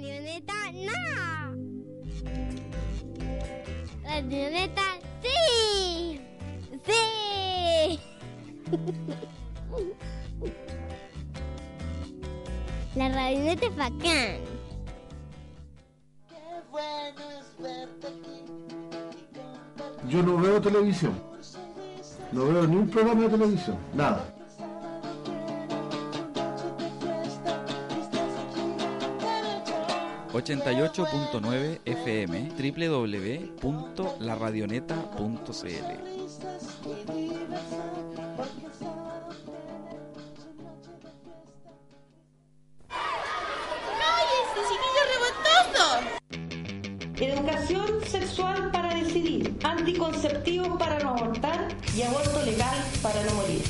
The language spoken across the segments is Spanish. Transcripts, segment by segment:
Marioneta, no. Marioneta, sí. Sí. La radioneta es bacán. Yo no veo televisión. No veo ni un programa de televisión. Nada. ...88.9 FM... ...www.laradioneta.cl... Educación sexual para decidir, anticonceptivos para no abortar y aborto legal para no morir.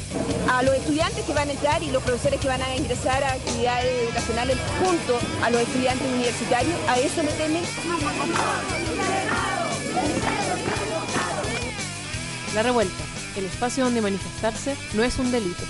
a los estudiantes que van a entrar y los profesores que van a ingresar a actividades educacionales junto a los estudiantes universitarios, a eso le temen. La revuelta, el espacio donde manifestarse no es un delito.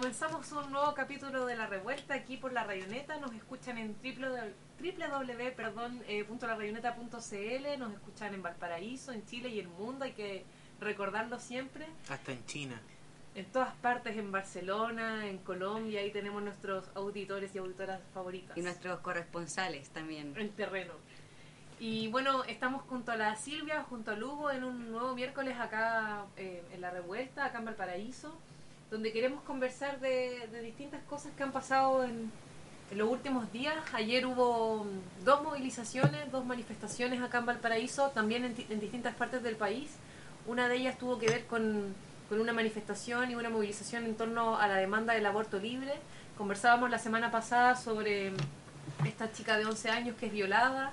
Comenzamos un nuevo capítulo de La Revuelta aquí por La Rayoneta. Nos escuchan en www, perdón, eh, nos escuchan en Valparaíso, en Chile y el mundo. Hay que recordarlo siempre. Hasta en China. En todas partes, en Barcelona, en Colombia, ahí tenemos nuestros auditores y auditoras favoritas. Y nuestros corresponsales también. En terreno. Y bueno, estamos junto a la Silvia, junto a Lugo, en un nuevo miércoles acá eh, en La Revuelta, acá en Valparaíso, donde queremos conversar de, de distintas cosas que han pasado en, los últimos días. Ayer hubo dos movilizaciones, dos manifestaciones acá en Valparaíso, también en, en distintas partes del país. Una de ellas tuvo que ver con, con una manifestación y una movilización en torno a la demanda del aborto libre. Conversábamos la semana pasada sobre esta chica de 11 años que es violada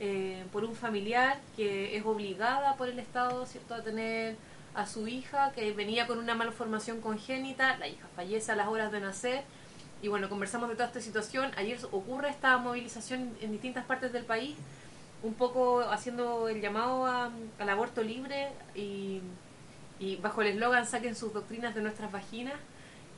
eh, por un familiar que es obligada por el Estado cierto a tener a su hija que venía con una malformación congénita, la hija fallece a las horas de nacer y bueno, conversamos de toda esta situación. Ayer ocurre esta movilización en distintas partes del país, un poco haciendo el llamado al aborto libre y, bajo el eslogan saquen sus doctrinas de nuestras vaginas,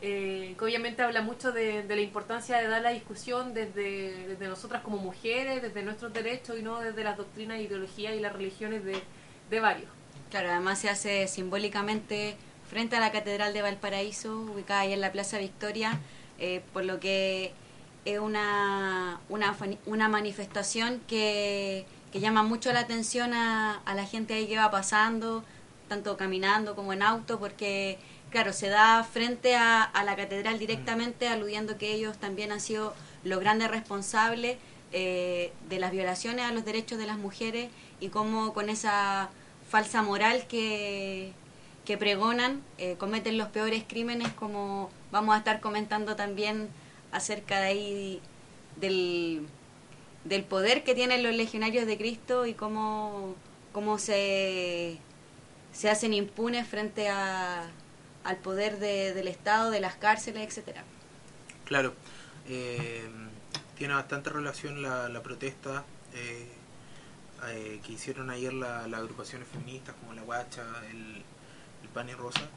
eh, que obviamente habla mucho de, de la importancia de dar la discusión desde, desde nosotras como mujeres, desde nuestros derechos y no desde las doctrinas, ideologías y las religiones de, de varios. Claro, además se hace simbólicamente frente a la Catedral de Valparaíso, ubicada ahí en la Plaza Victoria, eh, por lo que es una, una, una manifestación que, que llama mucho la atención a, a la gente ahí que va pasando, tanto caminando como en auto, porque, claro, se da frente a, a la catedral directamente, aludiendo que ellos también han sido los grandes responsables eh, de las violaciones a los derechos de las mujeres y cómo con esa falsa moral que, que pregonan eh, cometen los peores crímenes, como vamos a estar comentando también acerca de ahí del, del poder que tienen los legionarios de Cristo y cómo, cómo se, se hacen impunes frente a, al poder de- del Estado, de las cárceles, etcétera. Claro, eh, tiene bastante relación la, la protesta eh, eh, que hicieron ayer la- las agrupaciones feministas como la Guacha, el, el Pan y Rosa,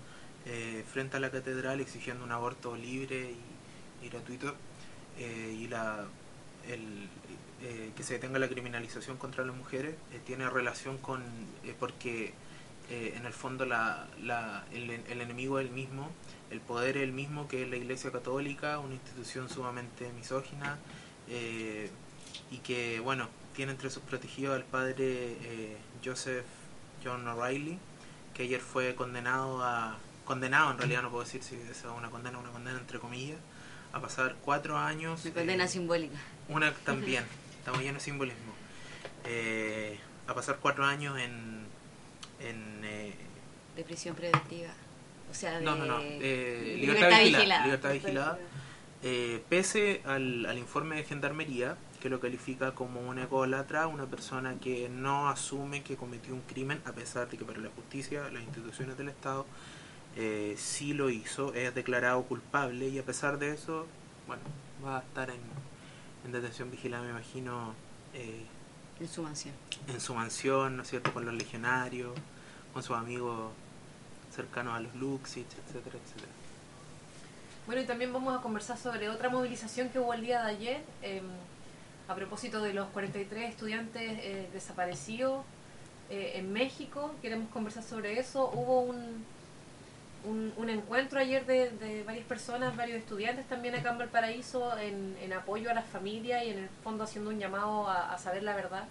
eh, frente a la catedral exigiendo un aborto libre y, gratuito eh, y la, el, eh, que se detenga la criminalización contra las mujeres tiene relación con porque en el fondo la, la, el, el enemigo es el mismo, el poder es el mismo que la Iglesia Católica, una institución sumamente misógina y que, bueno, tiene entre sus protegidos al padre eh, Joseph John O'Reilly, que ayer fue condenado a condenado, en realidad no puedo decir si es una condena una condena entre comillas, a pasar cuatro años. Una condena eh, simbólica. Una también, estamos llenos de simbolismo. Eh, a pasar cuatro años en. en eh, de prisión preventiva. O sea, de no, no, no. eh, libertad libertad, vigilada. vigilada. Libertad vigilada. Eh, pese al, al informe de gendarmería, que lo califica como un ególatra, una persona que no asume que cometió un crimen, a pesar de que para la justicia, las instituciones del Estado, eh, sí lo hizo, es declarado culpable y a pesar de eso, bueno, va a estar en, en detención vigilada, me imagino, eh, En su mansión. en su mansión, ¿no es cierto?, con los legionarios, con sus amigos cercanos a los Luxich, etcétera, etcétera. Bueno, y también vamos a conversar sobre otra movilización que hubo el día de ayer, eh, a propósito de los 43 estudiantes eh, desaparecidos eh, en México. Queremos conversar sobre eso. Hubo un, un, encuentro ayer de, varias personas, varios estudiantes también acá en Valparaíso, en, en apoyo a las familias y en el fondo haciendo un llamado a, saber la verdad.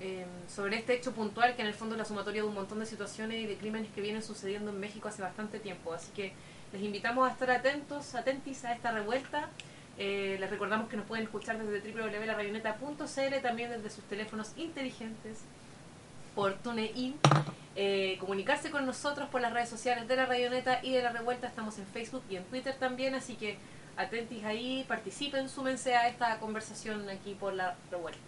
eh, sobre este hecho puntual que en el fondo es la sumatoria de un montón de situaciones y de crímenes que vienen sucediendo en México hace bastante tiempo. Así que les invitamos a estar atentos, atentis a esta revuelta. Eh, les recordamos que nos pueden escuchar desde www.larayoneta.cl, también desde sus teléfonos inteligentes, por TuneIn. Eh, comunicarse con nosotros por las redes sociales de la Rayoneta y de la Revuelta. Estamos en Facebook y en Twitter también, así que atentis ahí, participen, súmense a esta conversación aquí por la Revuelta.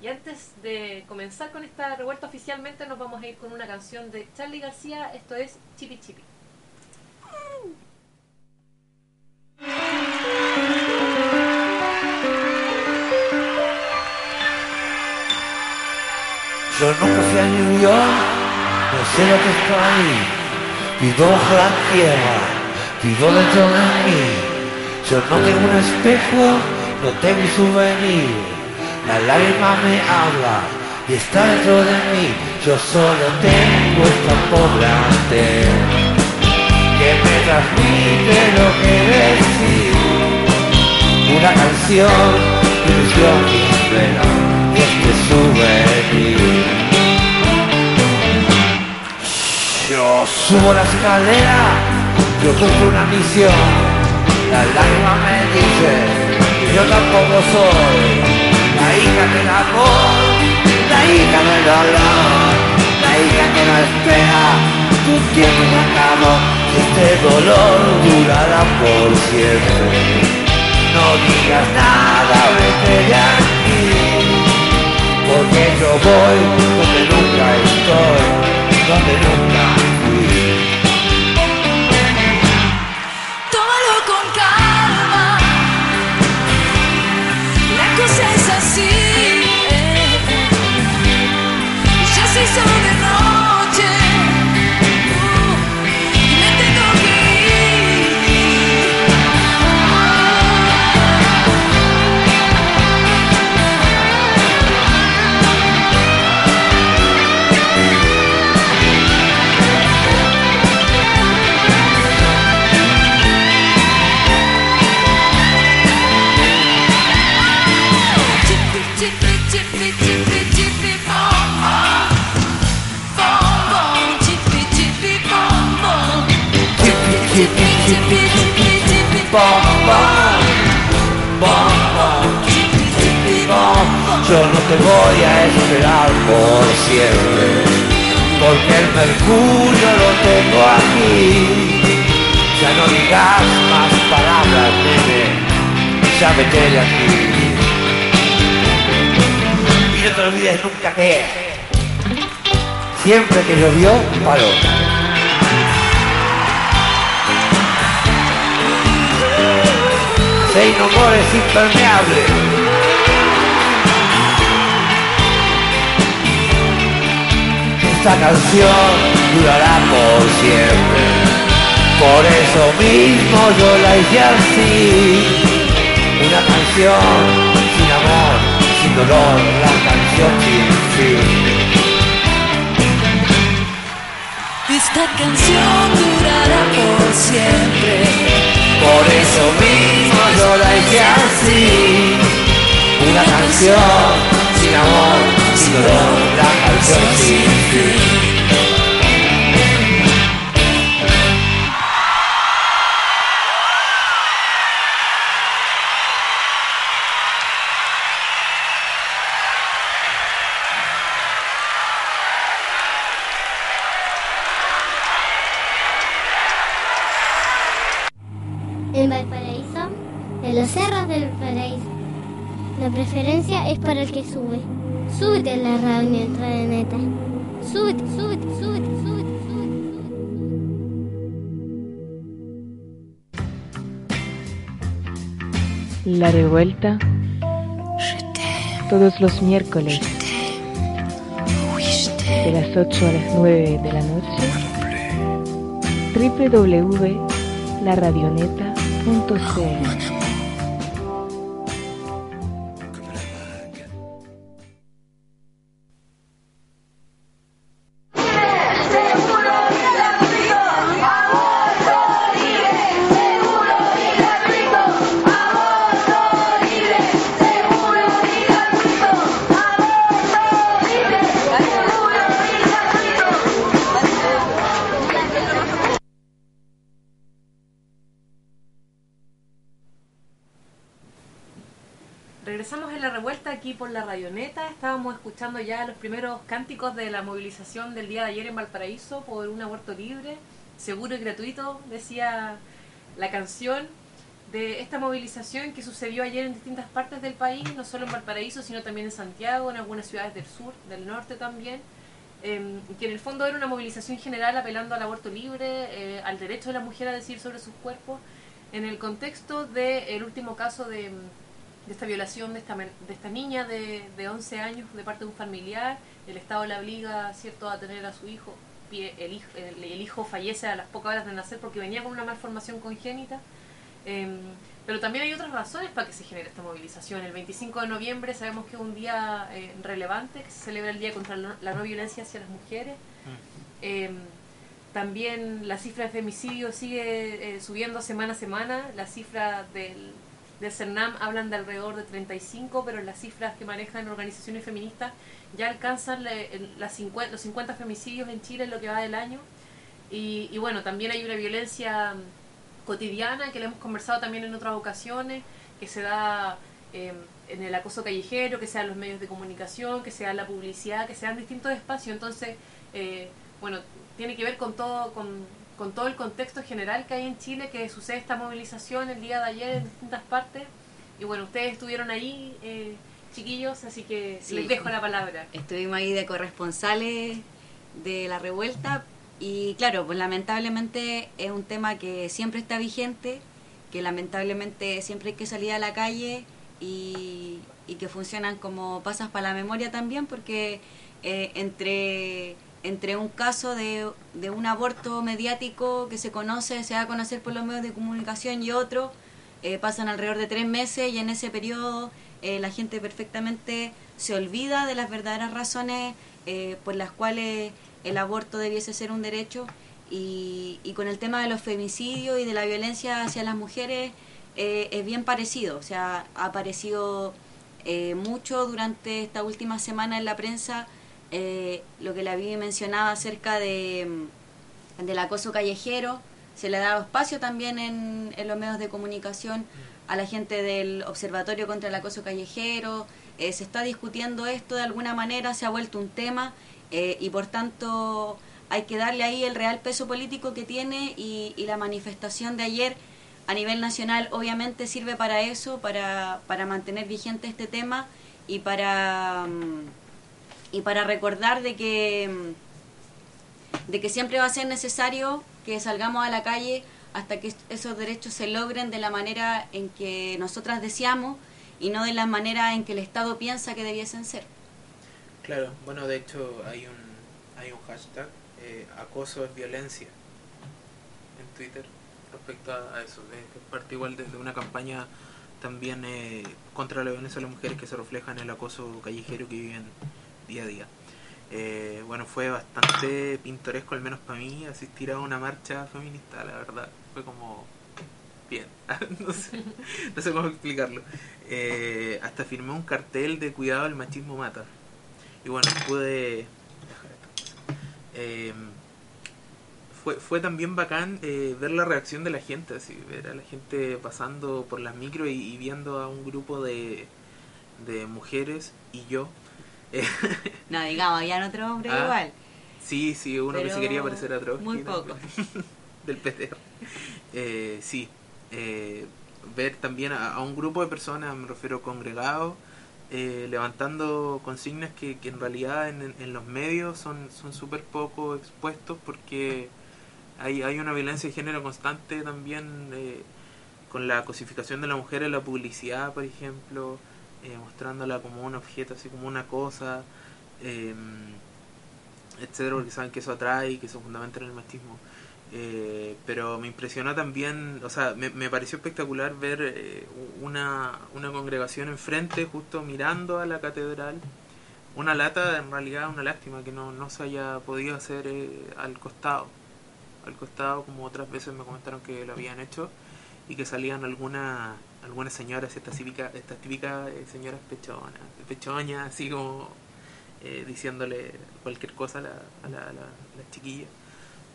Y antes de comenzar con esta revuelta oficialmente, nos vamos a ir con una canción de Charlie García. Esto es Chipi Chipi. Yo nunca fui a New York, no sé lo que está ahí. Vivo bajo la tierra, vivo dentro de mí. Yo no tengo un espejo, no tengo un souvenir. La lágrima me habla y está dentro de mí. Yo solo tengo esta pobre antena que me transmite lo que decir. Una canción, ilusión y Yo subo la escalera, yo cumplo una misión. La lágrima me dice, yo tampoco soy la hija del amor, la hija del dolor, la hija que no espera tu tiempo se acabó. Este dolor durará por siempre. No digas nada, vete de aquí, Yo no te voy a esperar por siempre, porque el mercurio lo tengo aquí. Ya no digas más palabras, nene, ya vete de aquí. Y no te olvides nunca que siempre que llovió, paró. Say no more Esta canción durará por siempre. Por eso mismo yo la hice así. Una canción sin amor, sin dolor, la canción sin fin. Esta canción durará por siempre. Por eso mismo yo la hice así. Una canción sin amor, sin dolor, en Valparaíso, en los cerros del paraíso, la preferencia es para el que sube. Súbete a la radio neta. Súbete, súbete, súbete, súbete. La revuelta. Todos los miércoles. De las 8 a las 9 de la noche. www.laradioneta.cl escuchando ya los primeros cánticos de la movilización del día de ayer en Valparaíso por un aborto libre, seguro y gratuito, decía la canción de esta movilización que sucedió ayer en distintas partes del país, no solo en Valparaíso, sino también en Santiago, en algunas ciudades del sur, del norte también, eh, que en el fondo era una movilización general apelando al aborto libre, eh, al derecho de la mujer a decir sobre sus cuerpos, en el contexto del último caso de, de esta violación de esta, de esta niña de, de 11 años de parte de un familiar, el Estado la obliga cierto a tener a su hijo, el hijo, el, hijo fallece a las pocas horas de nacer porque venía con una malformación congénita. Em, pero también hay otras razones para que se genere esta movilización. El 25 de noviembre sabemos que es un día eh, relevante, que se celebra el Día contra la no, la no violencia hacia las mujeres. Em, también la cifra de femicidio sigue eh, subiendo semana a semana. La cifra del, del CERNAM hablan de alrededor de 35, pero las cifras que manejan organizaciones feministas ya alcanzan le- el- las 50, los 50 femicidios en Chile en lo que va del año. Y, y bueno, también hay una violencia mm, cotidiana que le hemos conversado también en otras ocasiones, que se da eh, en el acoso callejero, que sea en los medios de comunicación, que sea en la publicidad, que sean distintos espacios. Entonces, eh, bueno, tiene que ver con todo, con, con todo el contexto general que hay en Chile, que sucede esta movilización el día de ayer en distintas partes. Y bueno, ustedes estuvieron ahí, eh, chiquillos, así que Sí. les dejo la palabra. Estuvimos ahí de corresponsales de la revuelta y claro, pues lamentablemente es un tema que siempre está vigente, que lamentablemente siempre hay que salir a la calle y, y que funcionan como pasas para la memoria también porque eh, entre entre un caso de, de un aborto mediático que se conoce, se da a conocer por los medios de comunicación y otro, eh, pasan alrededor de tres meses y en ese periodo eh, la gente perfectamente se olvida de las verdaderas razones eh, por las cuales el aborto debiese ser un derecho y, y con el tema de los femicidios y de la violencia hacia las mujeres eh, es bien parecido, o sea, ha aparecido eh, mucho durante esta última semana en la prensa eh, lo que la vi mencionaba acerca de, mm, del acoso callejero, se le ha dado espacio también en, en los medios de comunicación a la gente del Observatorio contra el Acoso Callejero, eh, se está discutiendo esto de alguna manera, se ha vuelto un tema eh, y por tanto hay que darle ahí el real peso político que tiene y, y la manifestación de ayer a nivel nacional obviamente sirve para eso, para, para mantener vigente este tema y para... mm, y para recordar de que mm, de que siempre va a ser necesario que salgamos a la calle hasta que esos derechos se logren de la manera en que nosotras deseamos y no de la manera en que el Estado piensa que debiesen ser. Claro, bueno, de hecho hay un, hay un hashtag, eh, acoso es violencia, en Twitter, respecto a, a eso. Es parte igual de, de una campaña también eh, contra la violencia de las mujeres que se refleja en el acoso callejero que viven día a día. Eh, bueno, fue bastante pintoresco, al menos para mí, asistir a una marcha feminista, la verdad. Fue como bien, no, sé, no sé cómo explicarlo. Eh, hasta firmé un cartel de cuidado, el machismo mata. Y bueno, pude... Eh, fue, fue también bacán ver la reacción de la gente, así, ver a la gente pasando por las micro y, y viendo a un grupo de, de mujeres y yo. No, digamos, había otro hombre Ah, igual. Sí, sí, uno que se quería parecer a Trotsky. muy pocos. del PTR. Eh, sí, eh, ver también a, a un grupo de personas, me refiero congregados, eh, levantando consignas que, que en realidad en, en los medios son son súper poco expuestos porque hay, hay una violencia de género constante también eh, con la cosificación de la mujer en la publicidad, por ejemplo, eh, mostrándola como un objeto, así como una cosa, eh, etcétera, porque saben que eso atrae y que eso fundamenta en el machismo. Eh, pero me impresionó también, o sea, me, me pareció espectacular ver eh, una, una congregación enfrente, justo mirando a la catedral. Una lata, en realidad, una lástima que no, no se haya podido hacer eh, al costado. Al costado, como otras veces me comentaron que lo habían hecho, y que salían algunas algunas señoras, estas típicas, estas típicas eh, señoras pechonas, pechoñas, así como eh, diciéndole cualquier cosa a la, a la, a la, a las chiquillas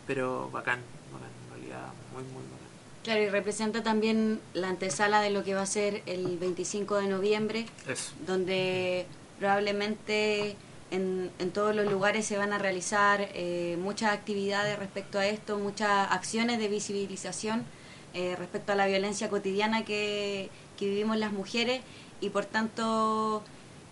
pero bacán, bacán, en realidad muy, muy bacán. Claro, y representa también la antesala de lo que va a ser el 25 de noviembre, Eso. donde probablemente en, en todos los lugares se van a realizar eh, muchas actividades respecto a esto, muchas acciones de visibilización eh, respecto a la violencia cotidiana que, que vivimos las mujeres y por tanto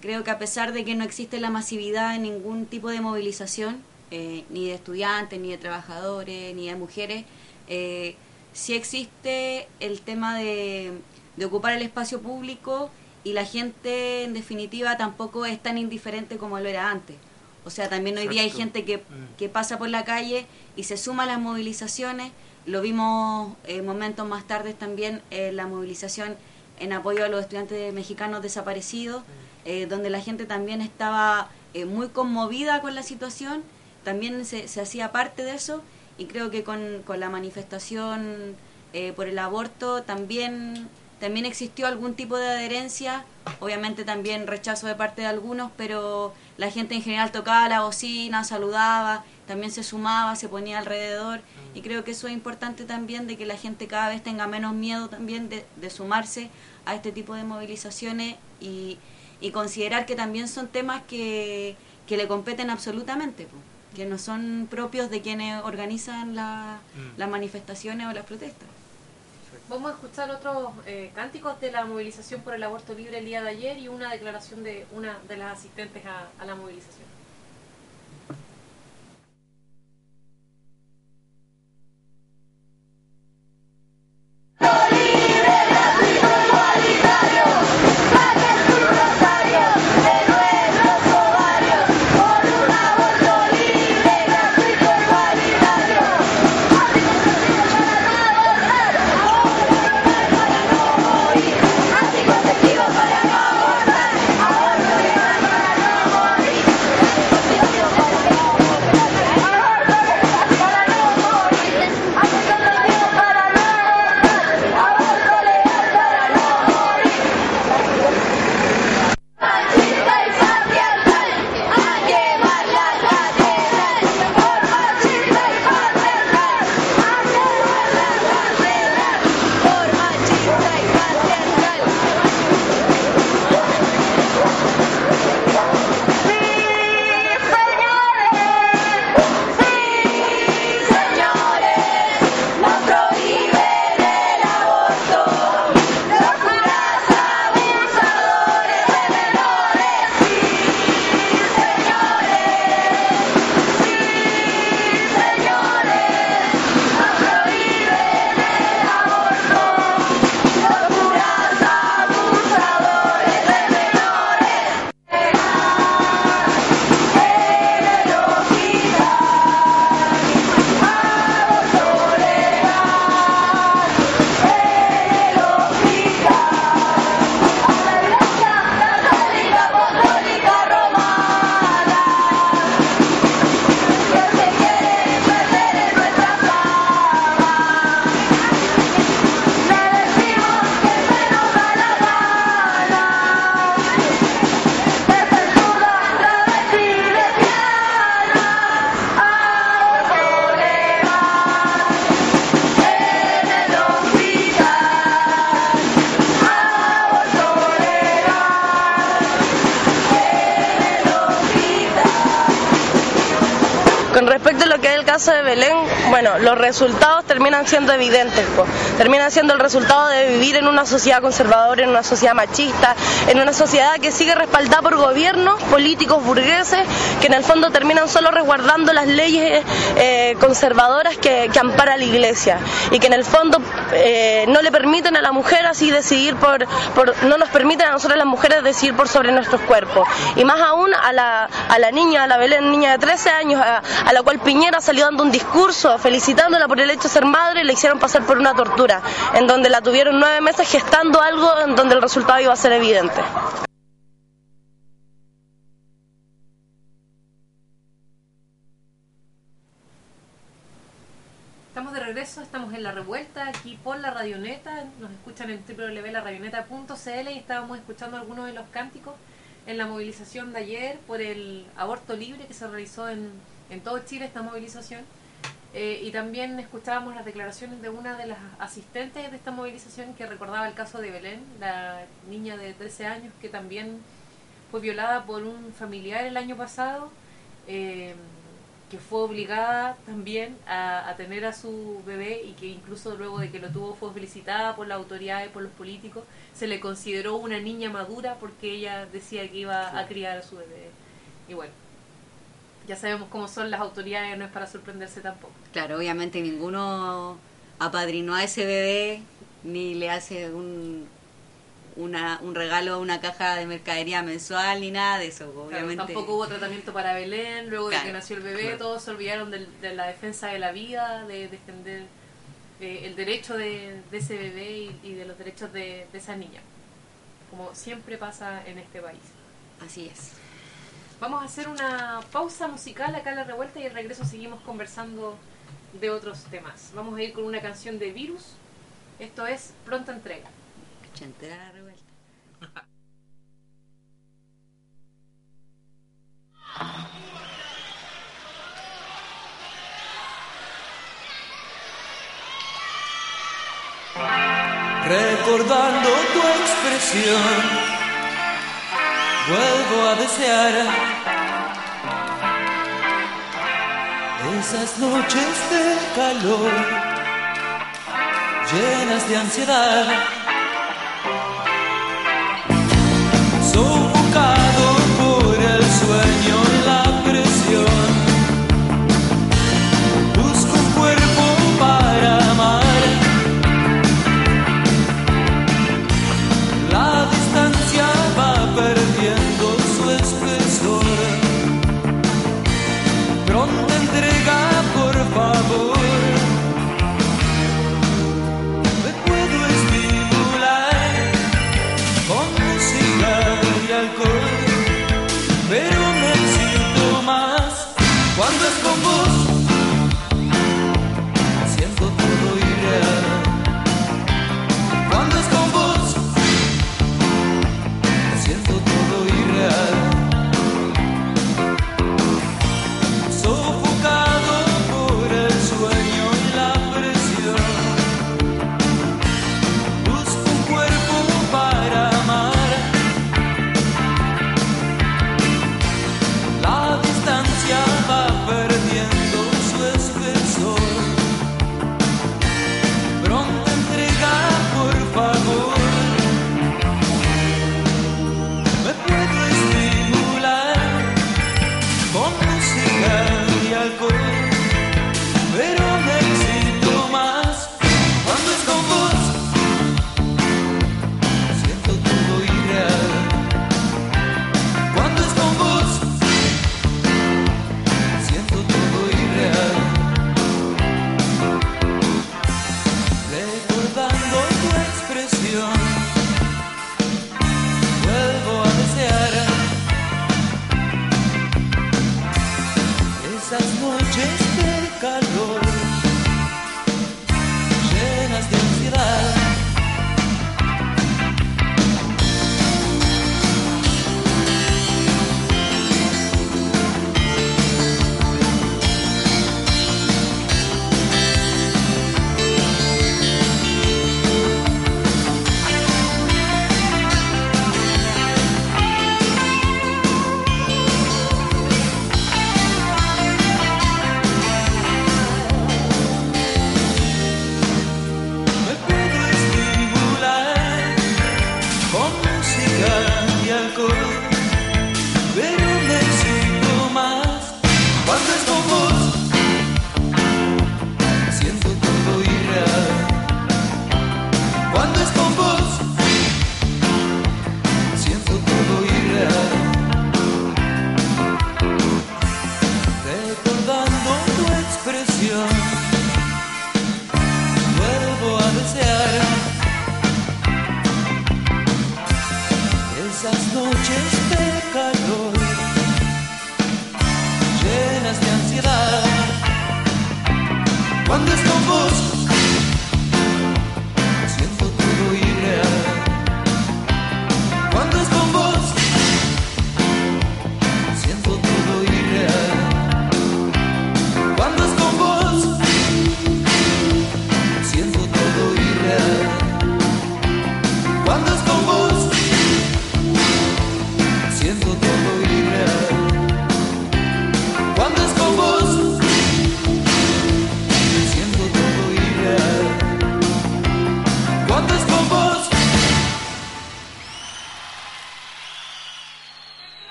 creo que a pesar de que no existe la masividad en ningún tipo de movilización, eh, ni de estudiantes, ni de trabajadores, ni de mujeres, eh, sí existe el tema de, de ocupar el espacio público y la gente en definitiva tampoco es tan indiferente como lo era antes. O sea, también hoy día hay gente que, que pasa por la calle y se suma a las movilizaciones. Lo vimos eh, momentos más tarde también eh, la movilización en apoyo a los estudiantes mexicanos desaparecidos, eh, donde la gente también estaba eh, muy conmovida con la situación, también se, se hacía parte de eso y creo que con, con la manifestación eh, por el aborto también también existió algún tipo de adherencia, obviamente también rechazo de parte de algunos, pero la gente en general tocaba la bocina, saludaba, también se sumaba, se ponía alrededor y creo que eso es importante también de que la gente cada vez tenga menos miedo también de, de sumarse a este tipo de movilizaciones y, y considerar que también son temas que, que le competen absolutamente, po, que no son propios de quienes organizan la- Mm. las manifestaciones o las protestas. Vamos a escuchar otros eh, cánticos de la movilización por el aborto libre el día de ayer y una declaración de una de las asistentes a, a la movilización. Los resultados terminan siendo evidentes, po. terminan siendo el resultado de vivir en una sociedad conservadora, en una sociedad machista, en una sociedad que sigue respaldada por gobiernos políticos burgueses que en el fondo terminan solo resguardando las leyes eh, conservadoras que, que ampara la iglesia y que en el fondo eh, no le permiten a la mujer así decidir por, por, no nos permiten a nosotros las mujeres decidir por sobre nuestros cuerpos y más aún a la, a la niña, a la Belén, niña de 13 años, a, a la cual Piñera salió dando un discurso felicitándola por el hecho de ser madre le hicieron pasar por una tortura, en donde la tuvieron nueve meses gestando algo en donde el resultado iba a ser evidente. Estamos de regreso, estamos en La Revuelta, aquí por la Radioneta, nos escuchan en www.laradioneta.cl y estábamos escuchando algunos de los cánticos en la movilización de ayer por el aborto libre que se realizó en, en todo Chile, esta movilización. Eh, y también escuchábamos las declaraciones de una de las asistentes de esta movilización que recordaba el caso de Belén, la niña de 13 años que también fue violada por un familiar el año pasado. eh, que fue obligada también a, a tener a su bebé y que incluso luego de que lo tuvo fue felicitada por las autoridades, por los políticos, se le consideró una niña madura porque ella decía que iba a criar a su bebé. Y bueno, ya sabemos cómo son las autoridades, no es para sorprenderse tampoco. Claro, obviamente ninguno apadrinó a ese bebé ni le hace un, una, un regalo, una caja de mercadería mensual ni nada de eso. Claro, Obviamente. tampoco hubo tratamiento para Belén, luego de que nació el bebé, Claro. todos se olvidaron de, la defensa de la vida, de defender eh, el derecho de, de ese bebé y, y de los derechos de, de esa niña, como siempre pasa en este país. Así es. Vamos a hacer una pausa musical acá en la revuelta y al regreso seguimos conversando de otros temas. Vamos a ir con una canción de Virus, esto es Pronta Entrega. Chantera la revuelta. Recordando tu expresión, vuelvo a desear. Esas noches de calor, llenas de ansiedad,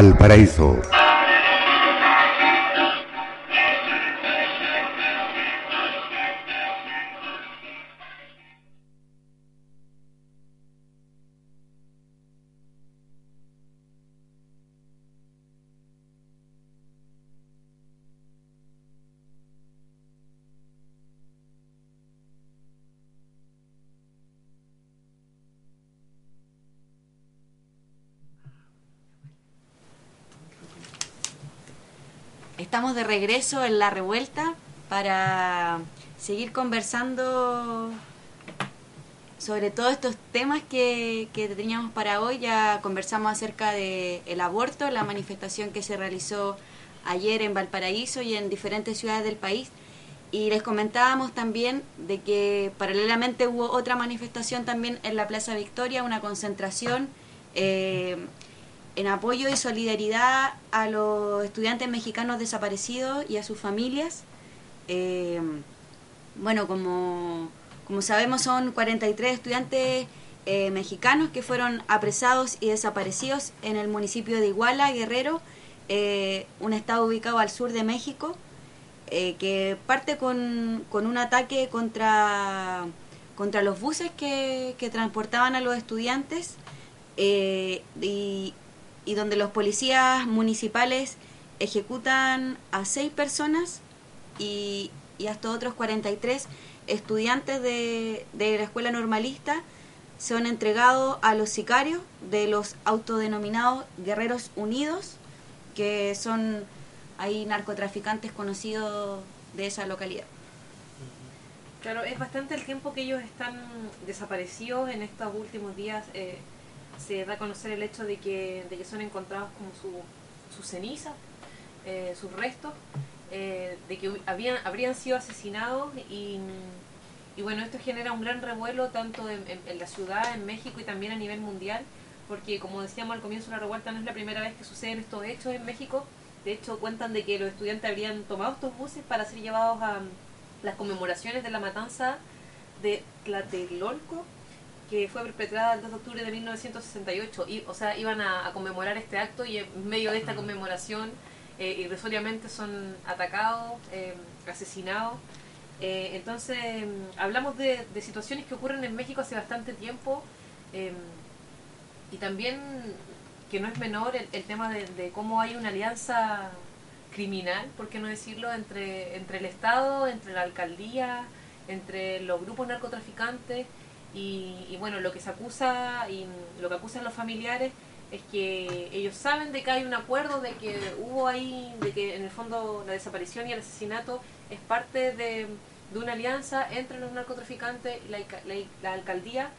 Valparaíso. Estamos de regreso en la revuelta para seguir conversando sobre todos estos temas que, teníamos para hoy. Ya conversamos acerca del el aborto, la manifestación que se realizó ayer en Valparaíso y en diferentes ciudades del país. Y les comentábamos también de que paralelamente hubo otra manifestación también en la Plaza Victoria, una concentración eh, en apoyo y solidaridad a los estudiantes mexicanos desaparecidos y a sus familias. Eh, bueno, como, como sabemos son 43 estudiantes eh, mexicanos que fueron apresados y desaparecidos en el municipio de Iguala, Guerrero, eh, un estado ubicado al sur de México, que parte con, con un ataque contra, contra los buses que, que transportaban a los estudiantes y donde los policías municipales ejecutan a seis personas y, y hasta otros 43 estudiantes de, de la escuela normalista son entregados a los sicarios de los autodenominados Guerreros Unidos, que son hay narcotraficantes conocidos de esa localidad. Claro, es bastante el tiempo que ellos están desaparecidos en estos últimos días. eh, se da a conocer el hecho de que, de que son encontrados como su, sus cenizas, eh, sus restos, eh, de que habían, habrían sido asesinados y, y bueno, esto genera un gran revuelo tanto en, en- la ciudad, en México y también a nivel mundial, porque como decíamos al comienzo de la revuelta, no es la primera vez que suceden estos hechos en México. De hecho, cuentan de que los estudiantes habrían tomado estos buses para ser llevados a las conmemoraciones de la matanza de Tlatelolco, que fue perpetrada el 2 de octubre de 1968. Y, o sea, iban a, conmemorar este acto y en medio de esta conmemoración eh, son atacados, eh, asesinados. Eh, entonces, mm, hablamos de, situaciones que ocurren en México hace bastante tiempo. eh, y también que no es menor el, el tema de, de cómo hay una alianza criminal, por qué no decirlo, entre, entre el Estado, entre la alcaldía, entre los grupos narcotraficantes y, y bueno, lo que se acusa y lo que acusan los familiares es que ellos saben de que hay un acuerdo, de que hubo ahí, de que en el fondo la desaparición y el asesinato es parte de, de una alianza entre los narcotraficantes y la, la- alcaldía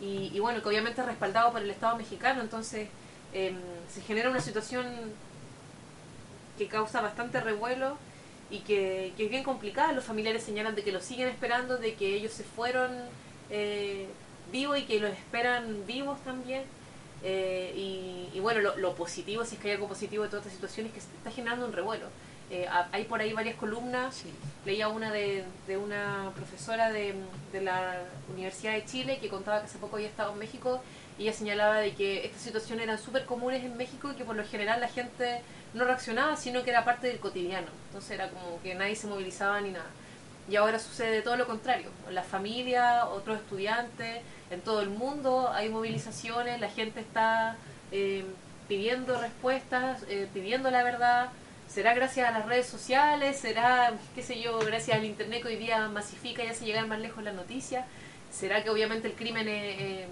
y, y bueno, que obviamente es respaldado por el Estado mexicano, entonces em, se genera una situación que causa bastante revuelo y que, que es bien complicada. Los familiares señalan de que los siguen esperando, de que ellos se fueron eh, vivos y que los esperan vivos también. Eh, y, y bueno, lo, lo positivo, si es que hay algo positivo de toda esta situación, es que está generando un revuelo. Eh, ha- hay por ahí varias columnas. Leía una de, de una profesora de, de la Universidad de Chile que contaba que hace poco había estado en México y ella señalaba de que estas situaciones eran súper comunes en México y que por lo general la gente no reaccionaba, sino que era parte del cotidiano. Entonces era como que nadie se movilizaba ni nada. Y ahora sucede todo lo contrario. En las familias, otros estudiantes, en todo el mundo hay movilizaciones, la gente está eh, pidiendo respuestas, eh, pidiendo la verdad. ¿Será gracias a las redes sociales? ¿Será, qué sé yo, gracias al internet que hoy día masifica y hace llegar más lejos la noticia? ¿Será que obviamente el crimen eh,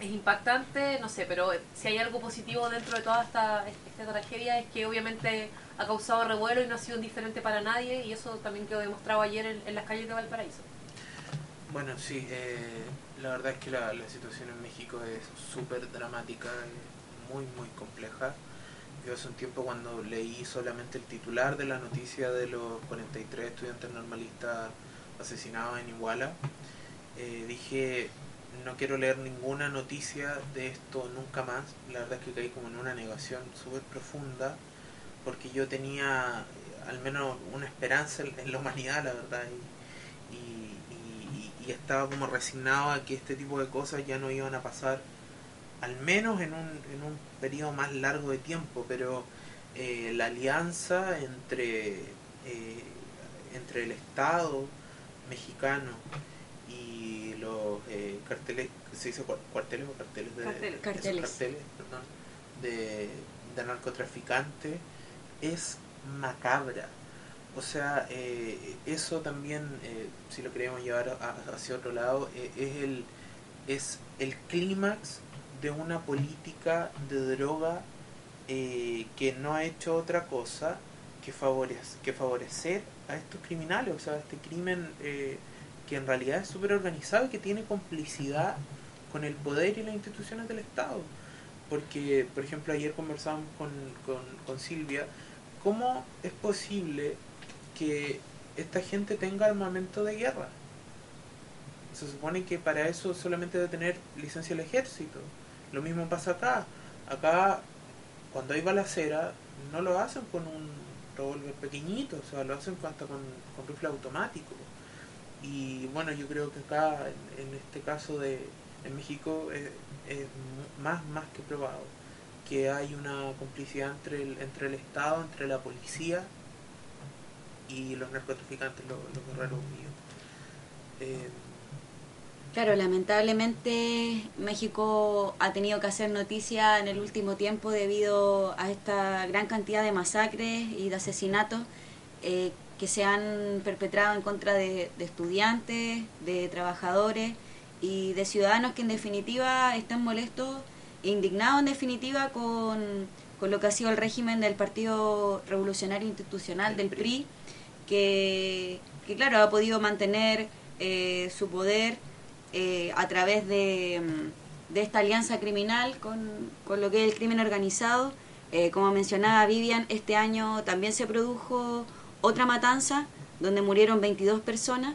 es impactante? No sé, pero si hay algo positivo dentro de toda esta, tragedia es que obviamente ha causado revuelo y no ha sido indiferente para nadie y eso también quedó demostrado ayer en, las calles de Valparaíso. Bueno, sí, eh, la verdad es que la, situación en México es súper dramática, muy, muy compleja. yo hace un tiempo cuando leí solamente el titular de la noticia de los 43 estudiantes normalistas asesinados en Iguala, eh, dije, no quiero leer ninguna noticia de esto nunca más. La verdad es que caí como en una negación súper profunda, porque yo tenía al menos una esperanza en, la humanidad, la verdad, y, y- y- y estaba como resignado a que este tipo de cosas ya no iban a pasar, al menos en un, en un periodo más largo de tiempo, pero eh, la alianza entre, eh, entre el Estado mexicano los eh, carteles, ¿se dice cuar- cuarteles o carteles? De, Carteles. esos Carteles. carteles, perdón, de, de narcotraficantes es macabra. O sea, eh, eso también, eh, si lo queremos llevar a- hacia otro lado, eh, es el es el clímax de una política de droga eh, que no ha hecho otra cosa que, favorece, que favorecer a estos criminales, o sea, este crimen eh, que en realidad es súper organizado y que tiene complicidad con el poder y las instituciones del Estado. Porque, por ejemplo, ayer conversábamos con, con, con Silvia, ¿cómo es posible que esta gente tenga armamento de guerra? Se supone que para eso solamente debe tener licencia el ejército. Lo mismo pasa acá. Acá, cuando hay balacera, no lo hacen con un revólver pequeñito, o sea, lo hacen hasta con, con rifle automático. Y bueno, yo creo que acá, en, este caso de en México, es, es más, más que probado que hay una complicidad entre el, entre el Estado, entre la policía y los narcotraficantes, los, los guerreros unidos. Eh, Claro, lamentablemente México ha tenido que hacer noticia en el último tiempo debido a esta gran cantidad de masacres y de asesinatos eh, que se han perpetrado en contra de, de estudiantes, de trabajadores y de ciudadanos que en definitiva están molestos e indignados en definitiva con, con lo que ha sido el régimen del Partido Revolucionario Institucional, del PRI, que, que claro, ha podido mantener eh, su poder eh, a través de, mm, de esta alianza criminal con, con lo que es el crimen organizado. Eh, como mencionaba Vivian, este año también se produjo otra matanza donde murieron 22 personas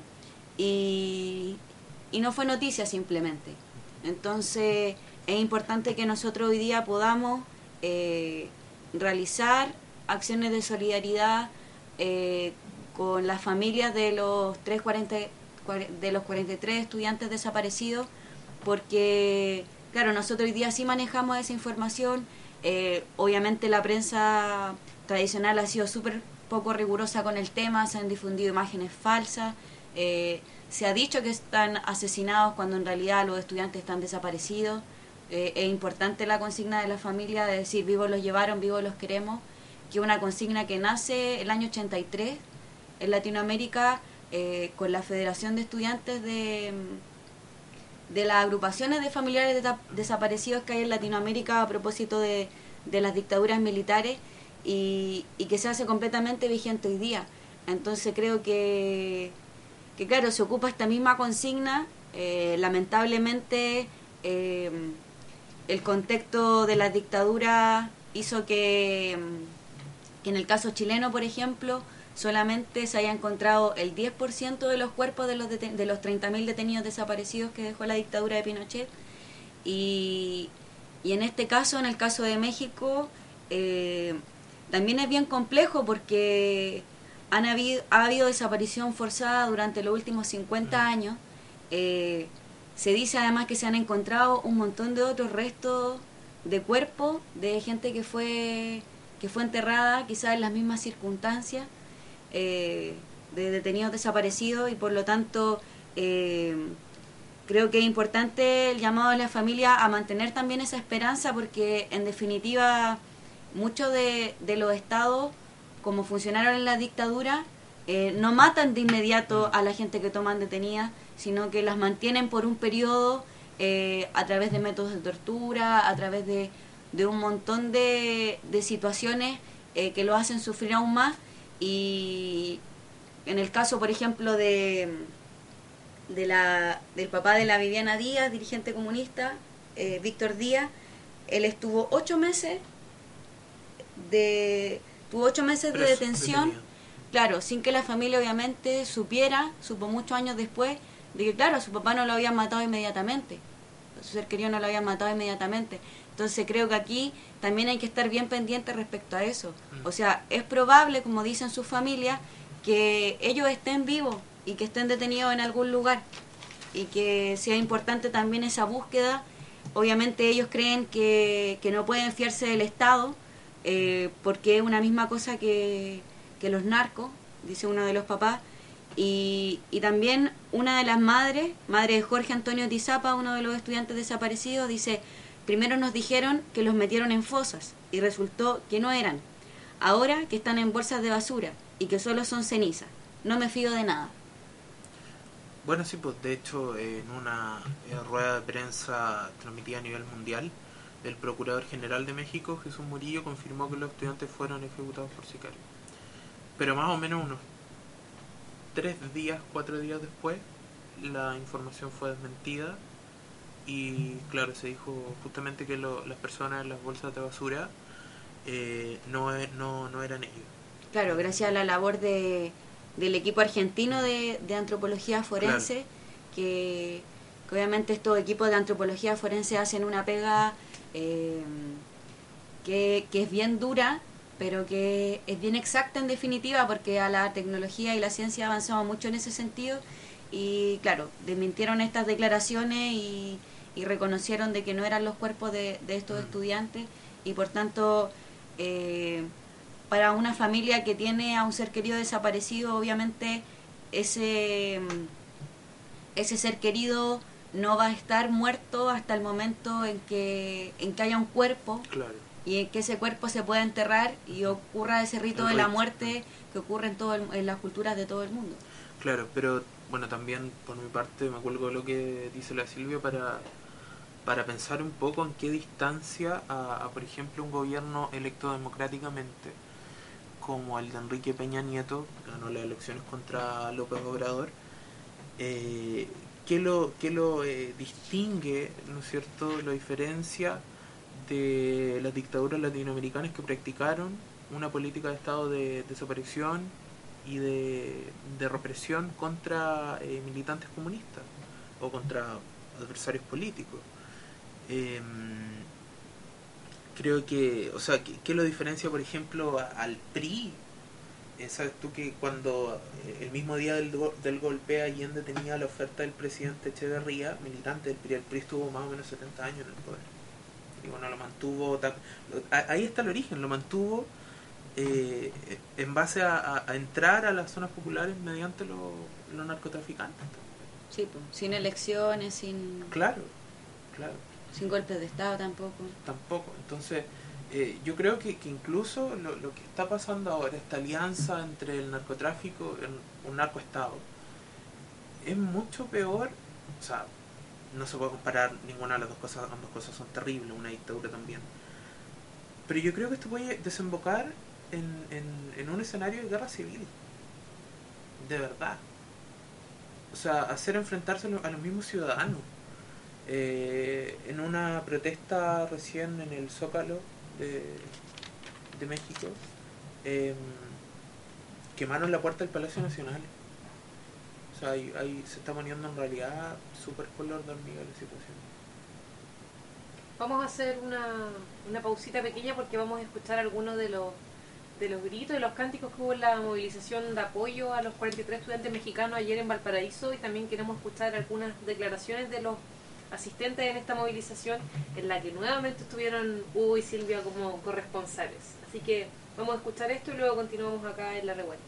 y, no fue noticia simplemente. Entonces es importante que nosotros hoy día podamos eh, realizar acciones de solidaridad eh, con las familias de los 340 cuare- de los 43 estudiantes desaparecidos porque claro nosotros hoy día sí manejamos esa información eh, obviamente la prensa tradicional ha sido súper poco rigurosa con el tema se han difundido imágenes falsas eh, se ha dicho que están asesinados cuando en realidad los estudiantes están desaparecidos. Eh, es importante la consigna de la familia de decir vivos los llevaron vivos los queremos que una consigna que nace el año 83 en Latinoamérica eh, con la Federación de Estudiantes de, de las agrupaciones de familiares de- desaparecidos que hay en Latinoamérica a propósito de, de las dictaduras militares y, y que se hace completamente vigente hoy día. Entonces creo que, que claro, se ocupa esta misma consigna. eh, lamentablemente eh, el contexto de la dictadura hizo que, que en el caso chileno, por ejemplo, solamente se haya encontrado el 10% de los cuerpos de los, de los 30.000 detenidos desaparecidos que dejó la dictadura de Pinochet. Y, y en este caso, en el caso de México, eh, también es bien complejo porque han habido, ha habido desaparición forzada durante los últimos 50 años. Eh, se dice además que se han encontrado un montón de otros restos de cuerpos de gente que fue que fue enterrada quizás en las mismas circunstancias eh, de detenidos desaparecidos y por lo tanto eh, creo que es importante el llamado de la familia a mantener también esa esperanza porque en definitiva muchos de, los estados como funcionaron en la dictadura eh, no matan de inmediato a la gente que toman detenida sino que las mantienen por un periodo eh, a través de métodos de tortura a través de, un montón de, situaciones eh, que lo hacen sufrir aún más. Y en el caso por ejemplo de de la, del papá de la Viviana Díaz, dirigente comunista, Víctor Díaz, él estuvo ocho meses de tuvo ocho meses de detención, detenido. claro, sin que la familia obviamente supiera, supo muchos años después, de que claro, a su papá no lo habían matado inmediatamente, a su ser querido no lo habían matado inmediatamente. Entonces creo que aquí también hay que estar bien pendiente respecto a eso. O sea, es probable, como dicen sus familias, que ellos estén vivos y que estén detenidos en algún lugar y que sea importante también esa búsqueda. Obviamente ellos creen que, que no pueden fiarse del Estado eh, porque es una misma cosa que, que los narcos, dice uno de los papás. Y, y también una de las madres, madre de Jorge Antonio Tizapa, uno de los estudiantes desaparecidos, dice, primero nos dijeron que los metieron en fosas y resultó que no eran. Ahora que están en bolsas de basura y que solo son cenizas. No me fío de nada. Bueno, sí, pues de hecho en una rueda de prensa transmitida a nivel mundial, el Procurador General de México, Jesús Murillo, confirmó que los estudiantes fueron ejecutados por sicarios. Pero más o menos unos tres días, cuatro días después, la información fue desmentida y claro, se dijo justamente que lo- las personas en las bolsas de basura eh, no, e- no, no eran ellos. Claro, gracias a la labor de, del equipo argentino de, de antropología forense, que, que obviamente estos equipos de antropología forense hacen una pega eh, que, que es bien dura, pero que es bien exacta en definitiva, porque a la tecnología y la ciencia ha avanzado mucho en ese sentido. Y claro, desmintieron estas declaraciones y, y reconocieron de que no eran los cuerpos de, de estos estudiantes y por tanto eh, para una familia que tiene a un ser querido desaparecido, obviamente ese, ese ser querido no va a estar muerto hasta el momento en que, en que haya un cuerpo Claro. y en que ese cuerpo se pueda enterrar y ocurra ese rito El de la muerte que ocurre en, todo el- en las culturas de todo el mundo. Claro, pero bueno, también por mi parte me acuerdo de lo que dice la Silvia para, para pensar un poco en qué distancia a, a, por ejemplo, un gobierno electo democráticamente como el de Enrique Peña Nieto, que ganó las elecciones contra López Obrador, eh, ¿qué lo, qué lo eh, distingue, ¿no es cierto?, lo diferencia de las dictaduras latinoamericanas que practicaron una política de estado de desaparición y de, represión contra eh, militantes comunistas o contra adversarios políticos. Em, creo que, o sea, ¿qué, lo diferencia, por ejemplo, al PRI? Eh, ¿Sabes tú que cuando eh, el mismo día del, go- del golpe Allende tenía la oferta del presidente Echeverría, militante del PRI, el PRI estuvo más o menos 70 años en el poder. Y bueno, lo mantuvo, lo- ahí está el origen, lo mantuvo eh, en base a, a- a entrar a las zonas populares mediante los los narcotraficantes. Sí, pues, sin elecciones, sin, Claro, claro. sin golpes de Estado tampoco. Tampoco. Entonces, eh, yo creo que, que incluso lo, lo que está pasando ahora, esta alianza entre el narcotráfico y un narcoestado, es mucho peor. O sea, no se puede comparar ninguna de las dos cosas, ambas cosas son terribles, una dictadura también. Pero yo creo que esto puede desembocar en, en, en un escenario de guerra civil. De verdad. O sea, hacer enfrentarse a lo- a los mismos ciudadanos. Eh, en una protesta recién en el Zócalo de, de México, eh, quemaron la puerta del Palacio Nacional. O sea, ahí, se está poniendo en realidad súper color de hormiga la situación. Vamos a hacer una, una pausita pequeña porque vamos a escuchar algunos de los de los gritos y los cánticos que hubo en la movilización de apoyo a los 43 estudiantes mexicanos ayer en Valparaíso y también queremos escuchar algunas declaraciones de los asistentes en esta movilización en la que nuevamente estuvieron Hugo y Silvia como corresponsales. Así que vamos a escuchar esto y luego continuamos acá en la revuelta.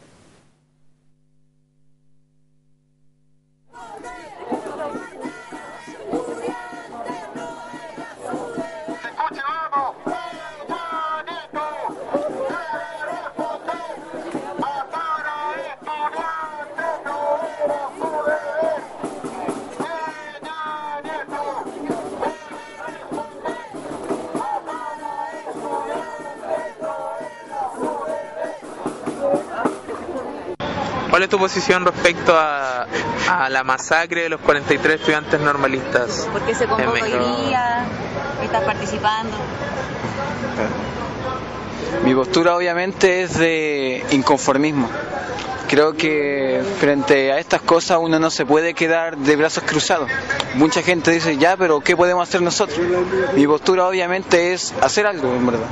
Es tu posición respecto a, a la masacre de los 43 estudiantes normalistas? ¿Por qué se en convoca hoy día? ¿Estás participando? Mi postura obviamente es de inconformismo. Creo que frente a estas cosas uno no se puede quedar de brazos cruzados. Mucha gente dice, ya, pero ¿qué podemos hacer nosotros? Mi postura obviamente es hacer algo, en verdad.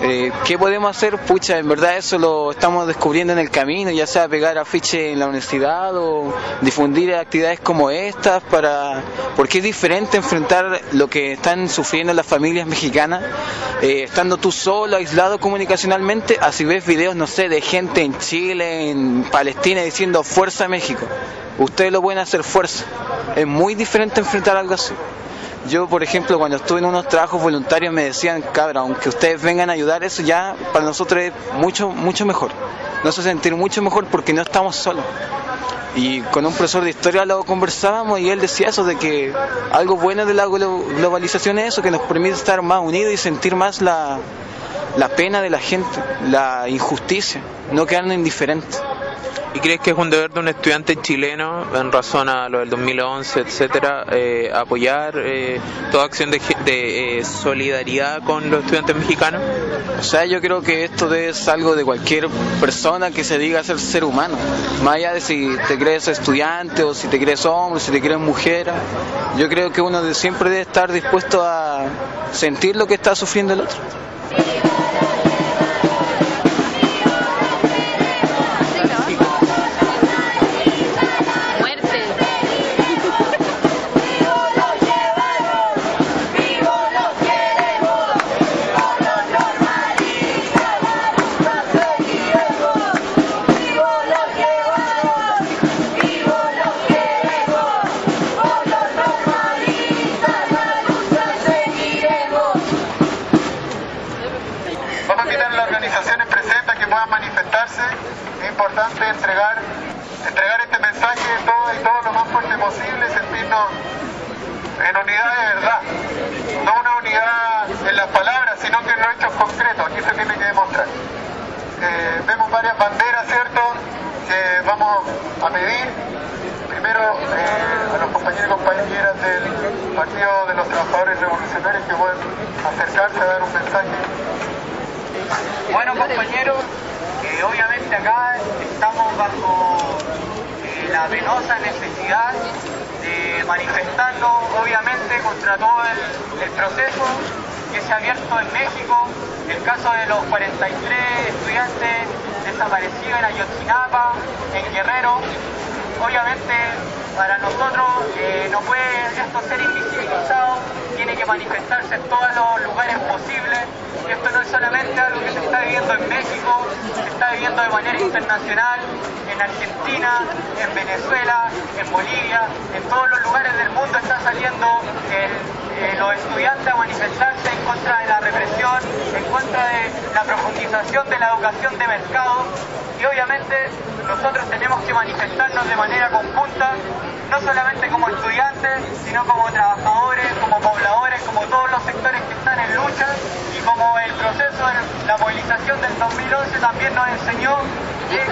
Eh, ¿Qué podemos hacer? Pucha, en verdad eso lo estamos descubriendo en el camino, ya sea pegar afiches en la universidad o difundir actividades como estas, para porque es diferente enfrentar lo que están sufriendo las familias mexicanas, eh, estando tú solo, aislado comunicacionalmente, así ves videos, no sé, de gente en Chile, en Palestina diciendo fuerza México. Ustedes lo pueden hacer fuerza. Es muy diferente enfrentar algo así. Yo, por ejemplo, cuando estuve en unos trabajos voluntarios me decían, cabra, aunque ustedes vengan a ayudar, eso ya para nosotros es mucho, mucho mejor. Nos hace sentir mucho mejor porque no estamos solos. Y con un profesor de historia lo conversábamos y él decía eso, de que algo bueno de la glo- globalización es eso, que nos permite estar más unidos y sentir más la, la pena de la gente, la injusticia, no quedarnos indiferentes. ¿Y crees que es un deber de un estudiante chileno, en razón a lo del 2011, etcétera, eh, apoyar eh, toda acción de, de, eh, solidaridad con los estudiantes mexicanos? O sea, yo creo que esto es algo de cualquier persona que se diga ser ser humano. Más allá de si te crees estudiante o si te crees hombre, si te crees mujer. Yo creo que uno siempre debe estar dispuesto a sentir lo que está sufriendo el otro. Abierto en México, el caso de los 43 estudiantes desaparecidos en Ayotzinapa, en Guerrero. Obviamente para nosotros no puede esto ser invisibilizado, tiene que manifestarse en todos los lugares posibles. Esto no es solamente algo que se está viviendo en México, se está viviendo de manera internacional, en Argentina, en Venezuela, en Bolivia, en todos los lugares del mundo está saliendo eh, los estudiantes a manifestarse la represión, en contra de la profundización de la educación de mercado y obviamente nosotros tenemos que manifestarnos de manera conjunta, no solamente como estudiantes, sino como trabajadores, como pobladores, como todos los sectores que están en lucha y como el proceso de la movilización del 2011 también nos enseñó que